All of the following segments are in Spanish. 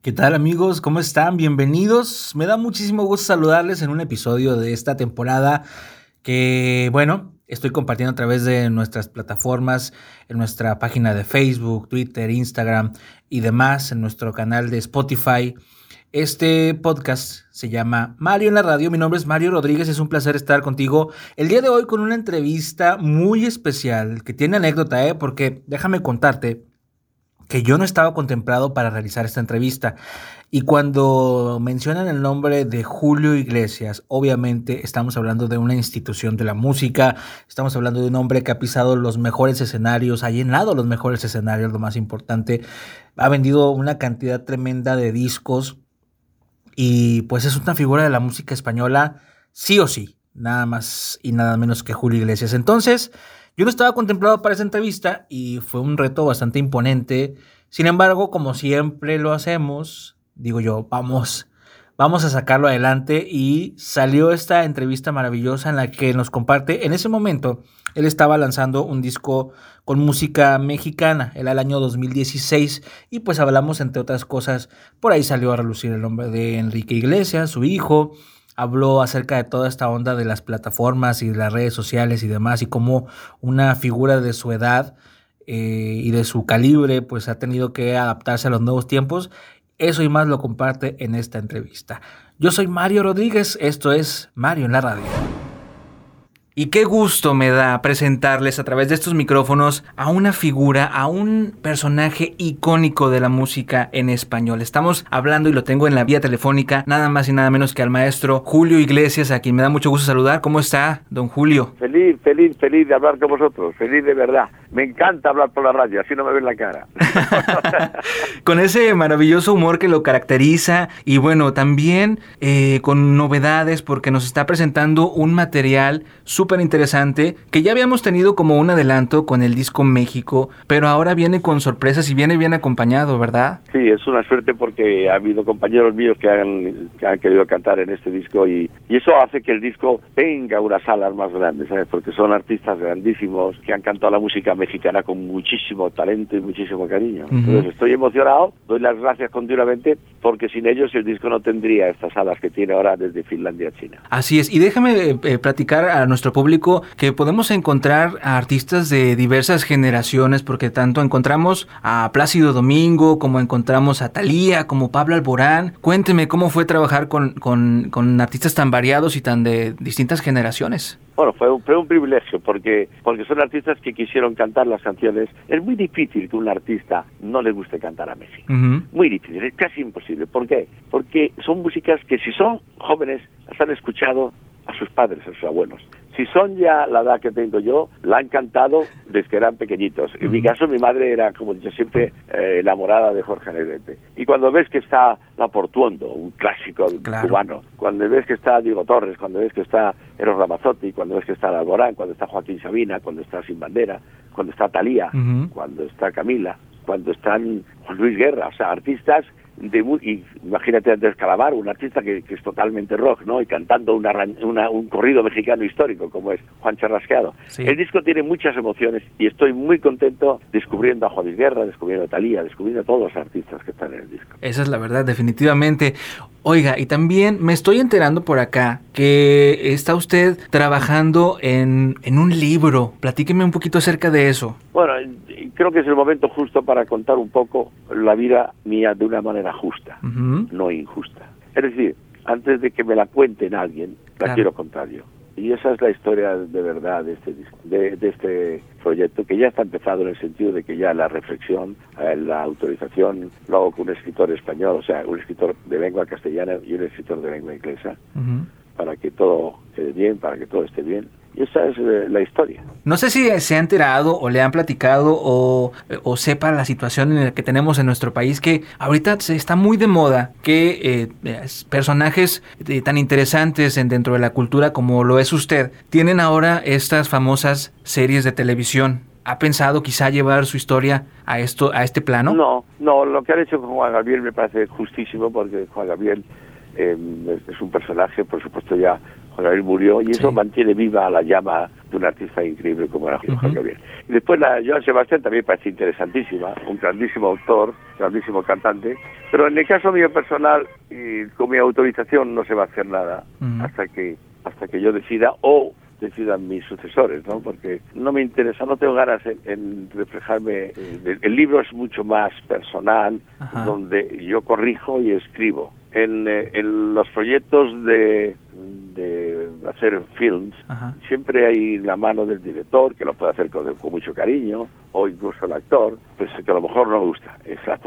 ¿Qué tal amigos? ¿Cómo están? Bienvenidos. Me da muchísimo gusto saludarles en un episodio de esta temporada que, bueno, estoy compartiendo a través de nuestras plataformas, en nuestra página de Facebook, Twitter, Instagram y demás, en nuestro canal de Spotify. Este podcast se llama Mario en la radio. Mi nombre es Mario Rodríguez. Es un placer estar contigo el día de hoy con una entrevista muy especial que tiene anécdota, ¿eh? porque déjame contarte que yo no estaba contemplado para realizar esta entrevista. Y cuando mencionan el nombre de Julio Iglesias, obviamente estamos hablando de una institución de la música, estamos hablando de un hombre que ha pisado los mejores escenarios, ha llenado los mejores escenarios, lo más importante, ha vendido una cantidad tremenda de discos y pues es una figura de la música española, sí o sí, nada más y nada menos que Julio Iglesias. Entonces, yo no estaba contemplado para esa entrevista y fue un reto bastante imponente. Sin embargo, como siempre lo hacemos, digo yo, vamos, vamos a sacarlo adelante y salió esta entrevista maravillosa en la que nos comparte, en ese momento, él estaba lanzando un disco con música mexicana, era el año 2016 y pues hablamos entre otras cosas, por ahí salió a relucir el nombre de Enrique Iglesias, su hijo, habló acerca de toda esta onda de las plataformas y de las redes sociales y demás, y cómo una figura de su edad eh, y de su calibre, pues ha tenido que adaptarse a los nuevos tiempos. Eso y más lo comparte en esta entrevista. Yo soy Mario Rodríguez, esto es Mario en la radio. Y qué gusto me da presentarles a través de estos micrófonos a una figura, a un personaje icónico de la música en español. Estamos hablando y lo tengo en la vía telefónica, nada más y nada menos que al maestro Julio Iglesias, a quien me da mucho gusto saludar. ¿Cómo está, don Julio? Feliz, feliz, feliz de hablar con vosotros, feliz de verdad. Me encanta hablar por la radio, así no me ven la cara. con ese maravilloso humor que lo caracteriza y bueno, también eh, con novedades porque nos está presentando un material súper interesante que ya habíamos tenido como un adelanto con el disco México, pero ahora viene con sorpresas y viene bien acompañado, ¿verdad? Sí, es una suerte porque ha habido compañeros míos que han, que han querido cantar en este disco y, y, eso hace que el disco tenga unas salas más grandes, ¿sabes? Porque son artistas grandísimos que han cantado la música mexicana con muchísimo talento y muchísimo cariño. Entonces estoy emocionado, doy las gracias continuamente porque sin ellos el disco no tendría estas salas que tiene ahora desde Finlandia a China. Así es, y déjame eh, eh, platicar a nuestro público que podemos encontrar a artistas de diversas generaciones, porque tanto encontramos a Plácido Domingo, como encontramos a Talía, como Pablo Alborán. Cuénteme cómo fue trabajar con, con, con artistas tan variados y tan de distintas generaciones. Bueno, fue un, fue un privilegio porque, porque son artistas que quisieron cantar las canciones. Es muy difícil que un artista no le guste cantar a Messi. Muy difícil, es casi imposible. ¿Por qué? Porque son músicas que si son jóvenes las han escuchado a sus padres, a sus abuelos. Si son ya la edad que tengo yo, la han cantado desde que eran pequeñitos. En mi caso, mi madre era, como dicho siempre, eh, enamorada de Jorge Negrete. Y cuando ves que está La Portuondo, un clásico cubano, cuando ves que está Diego Torres, cuando ves que está Eros Ramazzotti, cuando ves que está Alborán, cuando está Joaquín Sabina, cuando está Sin Bandera, cuando está Talía, cuando está Camila, cuando están Juan Luis Guerra, o sea, artistas de, y imagínate Andrés Calamar, un artista que, es totalmente rock, ¿no? Y cantando una, un corrido mexicano histórico como es Juan Charrasqueado. El disco tiene muchas emociones y estoy muy contento descubriendo a Juan Luis Guerra, descubriendo a Talía, descubriendo a todos los artistas que están en el disco. Esa es la verdad, definitivamente. Oiga, y también me estoy enterando por acá que está usted trabajando en, en un libro. Platíqueme un poquito acerca de eso. Bueno, creo que es el momento justo para contar un poco la vida mía de una manera justa, no injusta. Es decir, antes de que me la cuenten alguien, la quiero contar yo. Y esa es la historia de verdad de este, de, de este proyecto, que ya está empezado en el sentido de que ya la reflexión, eh, la autorización, lo hago con un escritor español, o sea, un escritor de lengua castellana y un escritor de lengua inglesa, para que todo quede bien, para que todo esté bien. Y esa es eh, la historia. No sé si se ha enterado o le han platicado o, o, sepa la situación en la que tenemos en nuestro país, que ahorita se está muy de moda que eh, personajes eh, tan interesantes en, dentro de la cultura como lo es usted, tienen ahora estas famosas series de televisión. ¿Ha pensado quizá llevar su historia a esto, a este plano? No, no, lo que han hecho con Juan Gabriel me parece justísimo porque Juan Gabriel eh, es un personaje, por supuesto ya Juan Gabriel murió y eso mantiene viva la llama de un artista increíble como era Joan Gabriel. Y después la Joan Sebastián también parece interesantísima, un grandísimo autor, grandísimo cantante, pero en el caso mío personal, y con mi autorización no se va a hacer nada hasta que hasta que yo decida o decidan mis sucesores, ¿no? Porque no me interesa, no tengo ganas en, reflejarme. El, libro es mucho más personal, donde yo corrijo y escribo. En, eh, en los proyectos de, de hacer films, siempre hay la mano del director, que lo puede hacer con, con mucho cariño, o incluso el actor, pues que a lo mejor no gusta. Es la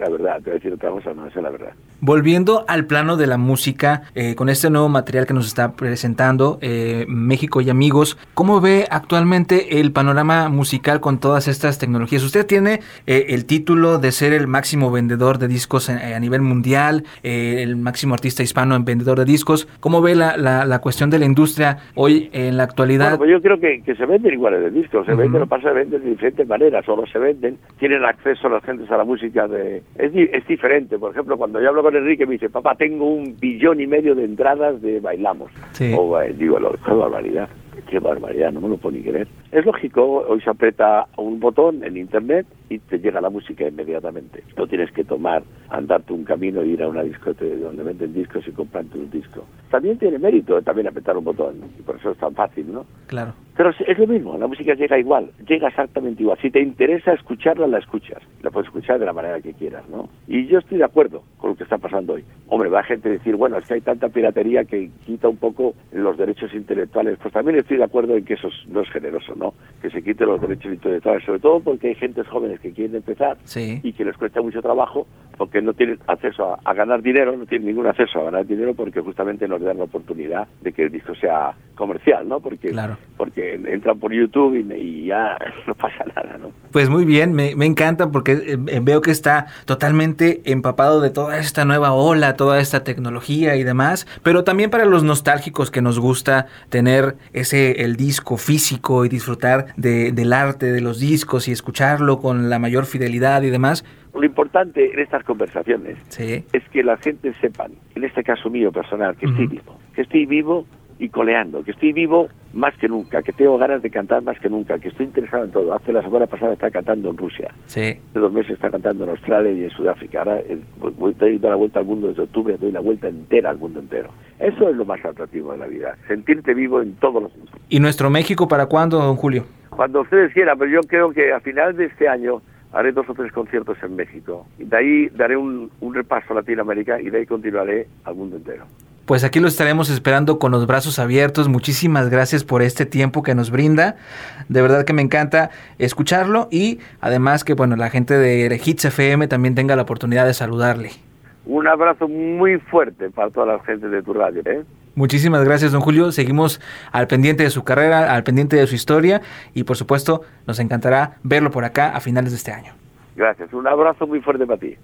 la verdad. Te voy a decir otra cosa, no es la verdad. Volviendo al plano de la música, eh, con este nuevo material que nos está presentando eh, México y amigos, ¿cómo ve actualmente el panorama musical con todas estas tecnologías? Usted tiene eh, el título de ser el máximo vendedor de discos a, nivel mundial, el máximo artista hispano en vendedor de discos. ¿Cómo ve la, la, cuestión de la industria hoy en la actualidad? Bueno, pues yo creo que, que se venden iguales de discos, se venden, lo pasa, se venden de diferentes maneras, o no se venden, tienen acceso a las gentes a la música de... Es, es diferente, por ejemplo, cuando yo hablo con Enrique me dice, papá, tengo un billón y medio de entradas de Bailamos. O eh, digo, qué barbaridad qué barbaridad, no me lo puedo ni creer. Es lógico, hoy se aprieta un botón en internet y te llega la música inmediatamente. No tienes que tomar, andarte un camino e ir a una discoteca donde venden discos y comprarte un disco. También tiene mérito también apretar un botón, y por eso es tan fácil, ¿no? Claro. Pero es lo mismo, la música llega igual, llega exactamente igual. Si te interesa escucharla, la escuchas. La puedes escuchar de la manera que quieras, ¿no? Y yo estoy de acuerdo con lo que está pasando hoy. Hombre, va a gente decir, bueno, es que hay tanta piratería que quita un poco los derechos intelectuales. Pues también estoy de acuerdo en que eso no es generoso, ¿no? Que se quiten los derechos intelectuales, sobre todo porque hay gentes jóvenes que quieren empezar y que les cuesta mucho trabajo porque no tienen acceso a, ganar dinero, no tienen ningún acceso a ganar dinero porque justamente no les dan la oportunidad de que el disco sea comercial, ¿no? Porque, porque entran por YouTube y, ya no pasa nada, ¿no? Pues muy bien, me, me encanta porque eh, veo que está totalmente empapado de toda esta nueva ola, toda esta tecnología y demás, pero también para los nostálgicos que nos gusta tener ese el disco físico y disfrutar de, del arte de los discos y escucharlo con la mayor fidelidad y demás, lo importante en estas conversaciones es que la gente sepan, en este caso mío personal, que estoy vivo, que estoy vivo y coleando, que estoy vivo más que nunca, que tengo ganas de cantar más que nunca, que estoy interesado en todo. Hace la semana pasada está cantando en Rusia, sí. hace dos meses está cantando en Australia y en Sudáfrica. Ahora eh, voy dando la vuelta al mundo desde octubre, doy la vuelta entera al mundo entero. Eso es lo más atractivo de la vida, sentirte vivo en todos los mundos. ¿Y nuestro México para cuándo, don Julio? Cuando ustedes quieran, pero yo creo que a final de este año haré dos o tres conciertos en México. De ahí daré un, repaso a Latinoamérica y de ahí continuaré al mundo entero. Pues aquí lo estaremos esperando con los brazos abiertos. Muchísimas gracias por este tiempo que nos brinda. De verdad que me encanta escucharlo y además que bueno, la gente de Hits FM también tenga la oportunidad de saludarle. Un abrazo muy fuerte para toda la gente de tu radio. ¿eh? Muchísimas gracias, don Julio. Seguimos al pendiente de su carrera, al pendiente de su historia y por supuesto nos encantará verlo por acá a finales de este año. Gracias. Un abrazo muy fuerte para ti.